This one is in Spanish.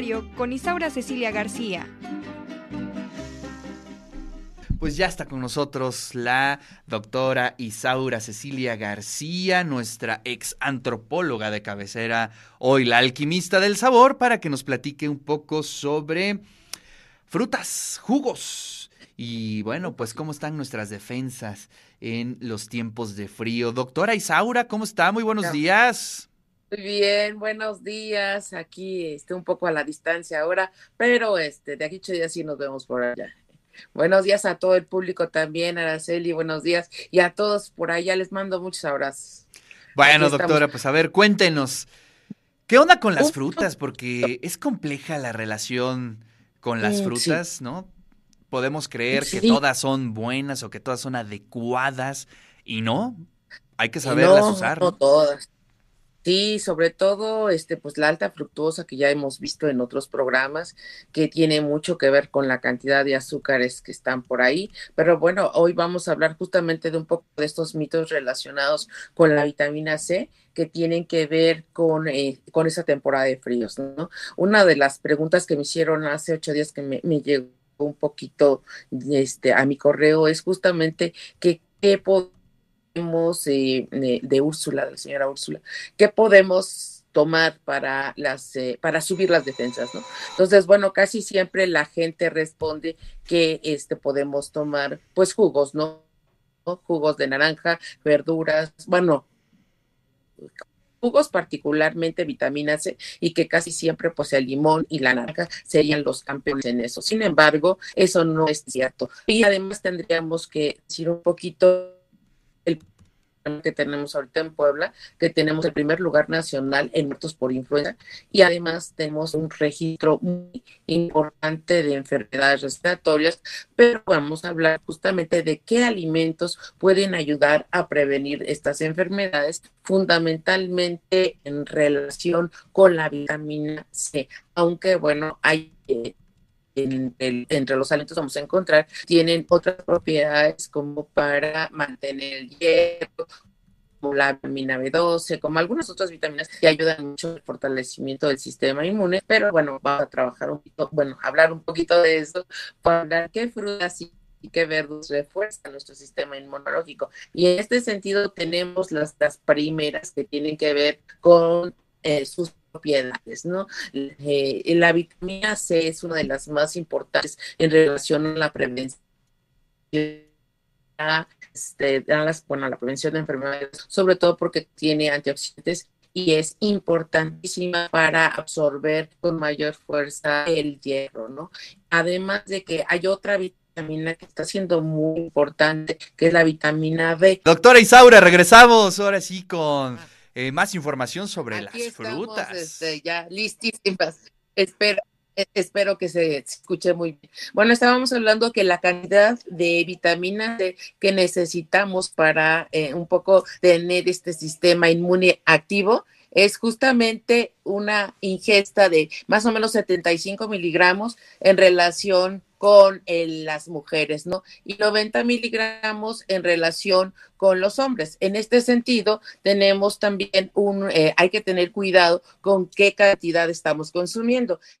Diario con Isaura Cecilia García. Pues ya está con nosotros la doctora Isaura Cecilia García, nuestra ex antropóloga de cabecera, hoy la alquimista del sabor, para que nos platique un poco sobre frutas, jugos. Y bueno, pues cómo están nuestras defensas en los tiempos de frío. Doctora Isaura, ¿cómo está? Muy buenos días. Muy bien, buenos días. Aquí este, un poco a la distancia ahora, pero este, de aquí ocho días sí nos vemos por allá. Buenos días a todo el público también, Araceli, buenos días. Y a todos por allá les mando muchos abrazos. Bueno, doctora, pues a ver, cuéntenos, ¿qué onda con las frutas? Porque es compleja la relación con las mm, frutas, ¿no? Podemos creer que todas son buenas o que todas son adecuadas y no, hay que saberlas usar. No todas. Sí, sobre todo, este, pues la alta fructuosa que ya hemos visto en otros programas, que tiene mucho que ver con la cantidad de azúcares que están por ahí. Pero bueno, hoy vamos a hablar justamente de un poco de estos mitos relacionados con la vitamina C que tienen que ver con, eh, con esa temporada de fríos, ¿no? Una de las preguntas que me hicieron hace ocho días que me, llegó un poquito este, a mi correo es justamente que qué eh, de, Úrsula, de la señora Úrsula, ¿qué podemos tomar para las eh, para subir las defensas, ¿no? Entonces, bueno, casi siempre la gente responde que este podemos tomar pues jugos, ¿no? Jugos de naranja, verduras, bueno, jugos particularmente vitamina C y que casi siempre pues el limón y la naranja serían los campeones en eso. Sin embargo, eso no es cierto. Y además tendríamos que decir un poquito que tenemos ahorita en Puebla, que tenemos el primer lugar nacional en muertos por influenza y además tenemos un registro muy importante de enfermedades respiratorias, pero vamos a hablar justamente de qué alimentos pueden ayudar a prevenir estas enfermedades, fundamentalmente en relación con la vitamina C, aunque bueno, hay eh, entre los alimentos vamos a encontrar, tienen otras propiedades como para mantener el hierro, como la vitamina B12, como algunas otras vitaminas que ayudan mucho al fortalecimiento del sistema inmune, pero bueno, vamos a trabajar un poquito, bueno, hablar un poquito de eso, para hablar qué frutas y qué verduras refuerzan nuestro sistema inmunológico. Y en este sentido tenemos las, las primeras que tienen que ver con eh, sus propiedades, ¿no? Eh, la vitamina C es una de las más importantes en relación a la prevención este, bueno, la prevención de enfermedades, sobre todo porque tiene antioxidantes y es importantísima para absorber con mayor fuerza el hierro, ¿no? Además de que hay otra vitamina que está siendo muy importante, que es la vitamina B. Doctora Isaura, regresamos ahora sí con eh, más información sobre las frutas. Este, ya listísimas. Espero, e, espero que se escuche muy bien. Bueno, estábamos hablando que la cantidad de vitaminas que necesitamos para eh, un poco tener este sistema inmune activo es justamente una ingesta de más o menos 75 miligramos en relación con las mujeres, ¿no? Y 90 miligramos en relación con los hombres. En este sentido, tenemos también un, eh, hay que tener cuidado con qué cantidad estamos consumiendo.